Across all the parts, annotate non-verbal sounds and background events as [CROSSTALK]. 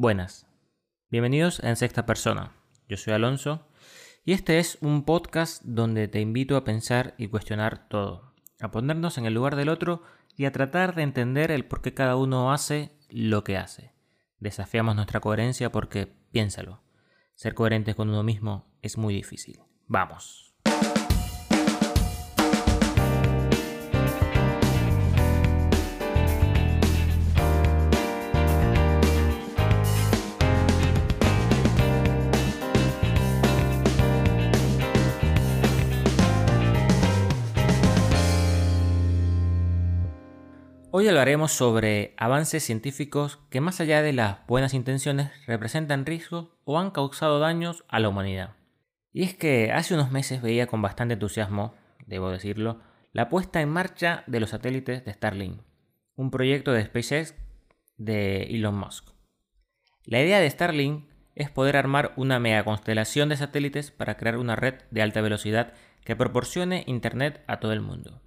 Buenas, bienvenidos en Sexta Persona. Yo soy Alonso y este es un podcast donde te invito a pensar y cuestionar todo, a ponernos en el lugar del otro y a tratar de entender el por qué cada uno hace lo que hace. Desafiamos nuestra coherencia porque, piénsalo, ser coherentes con uno mismo es muy difícil. Vamos. Hoy hablaremos sobre avances científicos que más allá de las buenas intenciones representan riesgos o han causado daños a la humanidad. Y es que hace unos meses veía con bastante entusiasmo, debo decirlo, la puesta en marcha de los satélites de Starlink, un proyecto de SpaceX de Elon Musk. La idea de Starlink es poder armar una mega constelación de satélites para crear una red de alta velocidad que proporcione Internet a todo el mundo.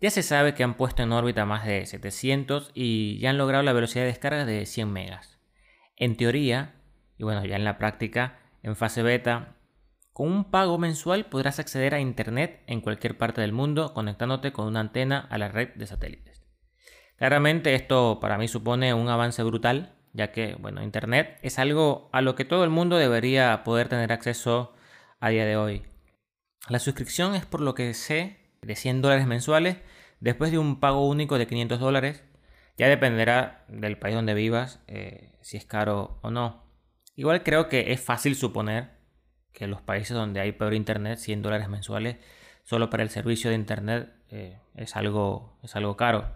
Ya se sabe que han puesto en órbita más de 700 y ya han logrado la velocidad de descarga de 100 megas. En teoría, y bueno, ya en la práctica, en fase beta, con un pago mensual podrás acceder a Internet en cualquier parte del mundo conectándote con una antena a la red de satélites. Claramente esto para mí supone un avance brutal, ya que bueno, Internet es algo a lo que todo el mundo debería poder tener acceso a día de hoy. La suscripción es por lo que sé de 100 dólares mensuales después de un pago único de 500 dólares. Ya dependerá del país donde vivas eh, si es caro o no. Igual creo que es fácil suponer que en los países donde hay peor internet 100 dólares mensuales solo para el servicio de internet eh, es, algo, es algo caro.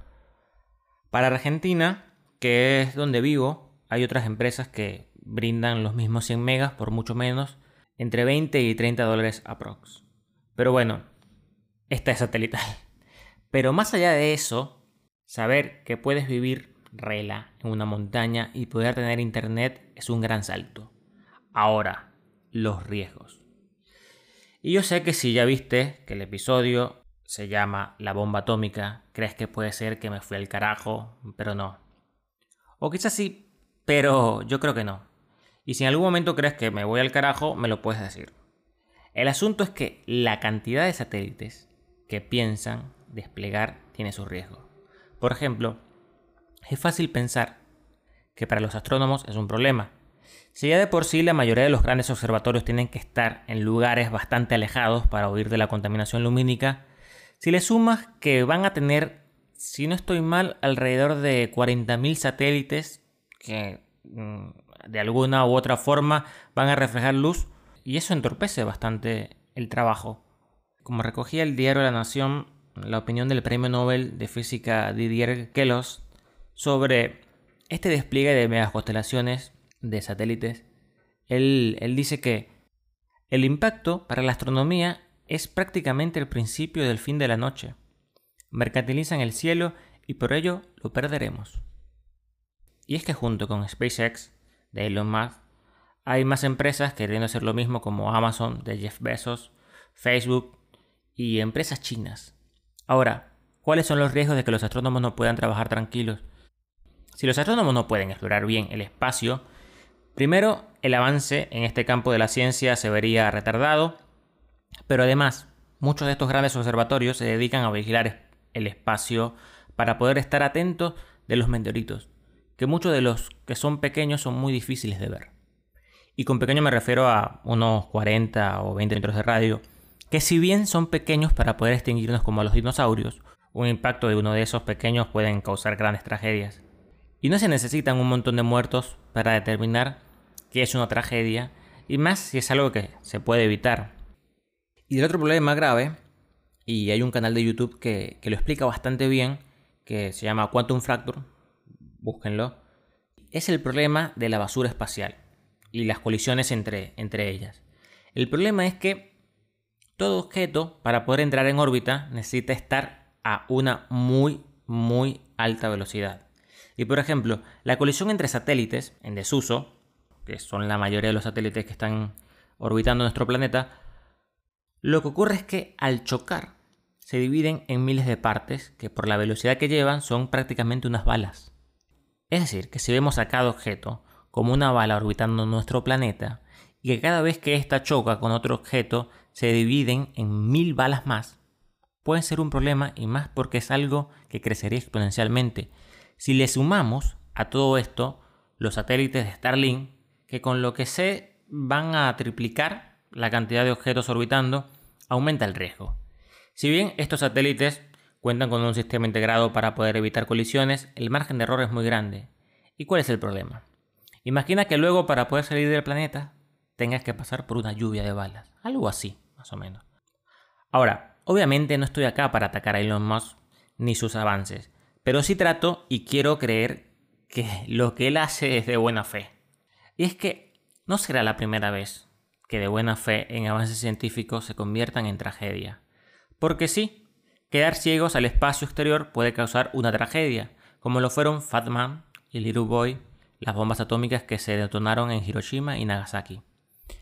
Para Argentina, que es donde vivo, hay otras empresas que brindan los mismos 100 megas por mucho menos, entre 20 y 30 dólares aprox. Pero bueno, esta es satelital. Pero más allá de eso, saber que puedes vivir rela en una montaña y poder tener internet es un gran salto. Ahora, los riesgos. Y yo sé que si ya viste que el episodio se llama La bomba atómica, crees que puede ser que me fui al carajo, pero no. O quizás sí, pero yo creo que no. Y si en algún momento crees que me voy al carajo, me lo puedes decir. El asunto es que la cantidad de satélites que piensan desplegar tiene su riesgo. Por ejemplo, es fácil pensar que para los astrónomos es un problema. Si ya de por sí la mayoría de los grandes observatorios tienen que estar en lugares bastante alejados para huir de la contaminación lumínica, si le sumas que van a tener, si no estoy mal, alrededor de 40.000 satélites que mm, de alguna u otra forma van a reflejar luz, y eso entorpece bastante el trabajo como recogía el diario La Nación la opinión del premio Nobel de Física Didier Queloz sobre este despliegue de megaconstelaciones de satélites, él, él dice que el impacto para la astronomía es prácticamente el principio del fin de la noche. Mercantilizan el cielo y por ello lo perderemos. Y es que junto con SpaceX de Elon Musk, hay más empresas queriendo hacer lo mismo como Amazon de Jeff Bezos, Facebook y empresas chinas. Ahora, ¿cuáles son los riesgos de que los astrónomos no puedan trabajar tranquilos? Si los astrónomos no pueden explorar bien el espacio, primero el avance en este campo de la ciencia se vería retardado, pero además muchos de estos grandes observatorios se dedican a vigilar el espacio para poder estar atentos de los meteoritos, que muchos de los que son pequeños son muy difíciles de ver. Y con pequeño me refiero a unos 40 o 20 metros de radio, que si bien son pequeños para poder extinguirnos como los dinosaurios, un impacto de uno de esos pequeños pueden causar grandes tragedias. Y no se necesitan un montón de muertos para determinar qué es una tragedia, y más si es algo que se puede evitar. Y el otro problema grave, y hay un canal de YouTube que, lo explica bastante bien, que se llama Quantum Fracture, búsquenlo, es el problema de la basura espacial y las colisiones entre, entre ellas. El problema es que todo objeto, para poder entrar en órbita, necesita estar a una muy, muy alta velocidad. Y por ejemplo, la colisión entre satélites en desuso, que son la mayoría de los satélites que están orbitando nuestro planeta, lo que ocurre es que al chocar se dividen en miles de partes que por la velocidad que llevan son prácticamente unas balas. Es decir, que si vemos a cada objeto como una bala orbitando nuestro planeta y que cada vez que ésta choca con otro objeto se dividen en mil balas más, puede ser un problema y más porque es algo que crecería exponencialmente. Si le sumamos a todo esto los satélites de Starlink, que con lo que sé van a triplicar la cantidad de objetos orbitando, aumenta el riesgo. Si bien estos satélites cuentan con un sistema integrado para poder evitar colisiones, el margen de error es muy grande. ¿Y cuál es el problema? Imagina que luego para poder salir del planeta tengas que pasar por una lluvia de balas. Algo así, más o menos. Ahora, obviamente no estoy acá para atacar a Elon Musk ni sus avances, pero sí trato y quiero creer que [LAUGHS] lo que él hace es de buena fe. Y es que no será la primera vez que de buena fe en avances científicos se conviertan en tragedia. Porque sí, quedar ciegos al espacio exterior puede causar una tragedia, como lo fueron Fatman y Little Boy, las bombas atómicas que se detonaron en Hiroshima y Nagasaki,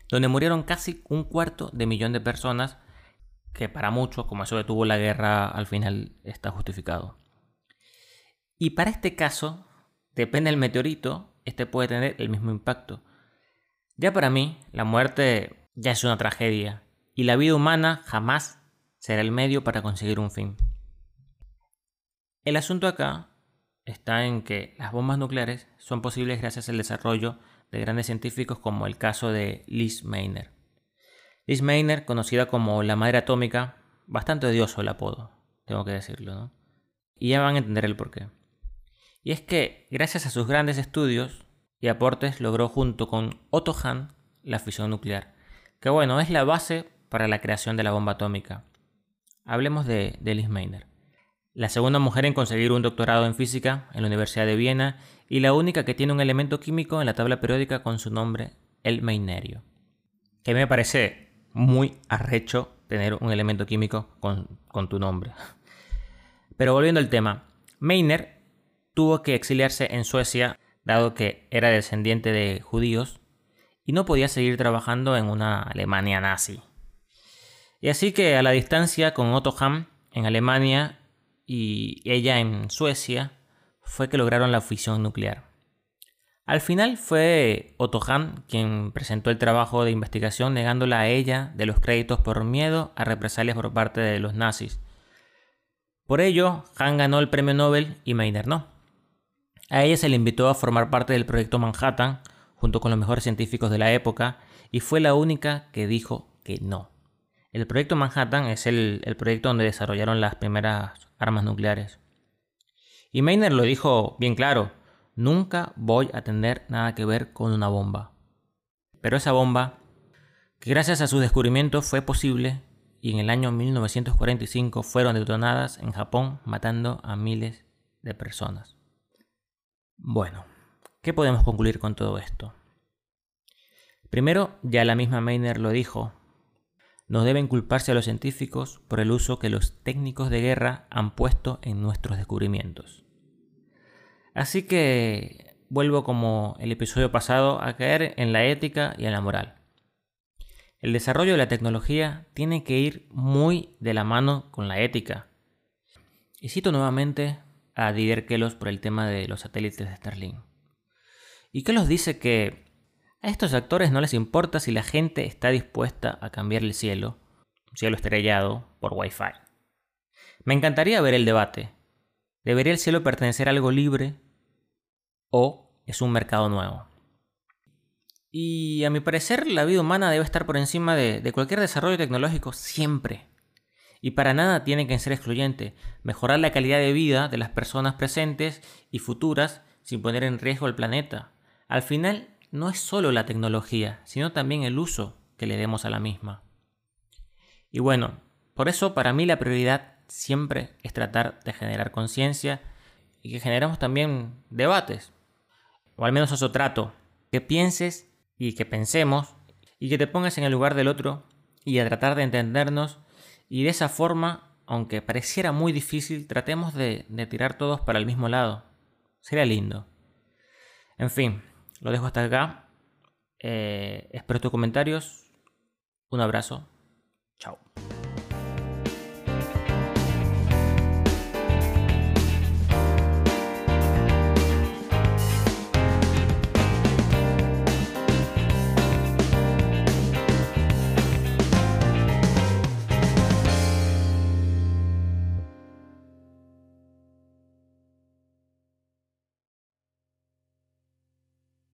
donde murieron casi un cuarto de millón de personas, que para muchos, como eso detuvo la guerra, al final está justificado. Y para este caso, depende del meteorito, este puede tener el mismo impacto. Ya para mí, la muerte ya es una tragedia, y la vida humana jamás será el medio para conseguir un fin. El asunto acá está en que las bombas nucleares son posibles gracias al desarrollo de grandes científicos como el caso de Liz Meiner. Liz Meiner, conocida como la madre atómica, bastante odioso el apodo, tengo que decirlo, ¿no? Y ya van a entender el porqué. Y es que, gracias a sus grandes estudios y aportes, logró junto con Otto Hahn la fisión nuclear, que bueno, es la base para la creación de la bomba atómica. Hablemos de, de Liz Meiner. La segunda mujer en conseguir un doctorado en física en la Universidad de Viena y la única que tiene un elemento químico en la tabla periódica con su nombre, el meinerio. Que me parece muy arrecho tener un elemento químico con, con tu nombre. [LAUGHS] Pero volviendo al tema, Meiner tuvo que exiliarse en Suecia dado que era descendiente de judíos y no podía seguir trabajando en una Alemania nazi. Y así que a la distancia con Otto Hahn en Alemania y ella en Suecia fue que lograron la fisión nuclear. Al final fue Otto Hahn quien presentó el trabajo de investigación negándola a ella de los créditos por miedo a represalias por parte de los nazis. Por ello, Hahn ganó el premio Nobel y Meiner no. A ella se le invitó a formar parte del proyecto Manhattan junto con los mejores científicos de la época y fue la única que dijo que no. El proyecto Manhattan es el, proyecto donde desarrollaron las primeras armas nucleares. Y Meiner lo dijo bien claro, nunca voy a tener nada que ver con una bomba. Pero esa bomba, que gracias a su descubrimiento fue posible y en el año 1945 fueron detonadas en Japón matando a miles de personas. Bueno, ¿qué podemos concluir con todo esto? Primero, ya la misma Meiner lo dijo, no deben culparse a los científicos por el uso que los técnicos de guerra han puesto en nuestros descubrimientos. Así que vuelvo como el episodio pasado a caer en la ética y en la moral. El desarrollo de la tecnología tiene que ir muy de la mano con la ética. Y cito nuevamente a Didier Queloz por el tema de los satélites de Starlink. Y Queloz dice que a estos actores no les importa si la gente está dispuesta a cambiar el cielo, un cielo estrellado, por Wi-Fi. Me encantaría ver el debate. ¿Debería el cielo pertenecer a algo libre o es un mercado nuevo? Y a mi parecer la vida humana debe estar por encima de, de cualquier desarrollo tecnológico siempre. Y para nada tiene que ser excluyente. Mejorar la calidad de vida de las personas presentes y futuras sin poner en riesgo el planeta. Al final no es solo la tecnología, sino también el uso que le demos a la misma. Y bueno, por eso para mí la prioridad siempre es tratar de generar conciencia y que generemos también debates. O al menos eso trato. Que pienses y que pensemos y que te pongas en el lugar del otro y a tratar de entendernos y de esa forma, aunque pareciera muy difícil, tratemos de, de tirar todos para el mismo lado. Sería lindo. En fin, lo dejo hasta acá. Eh, espero tus comentarios. Un abrazo. Chao.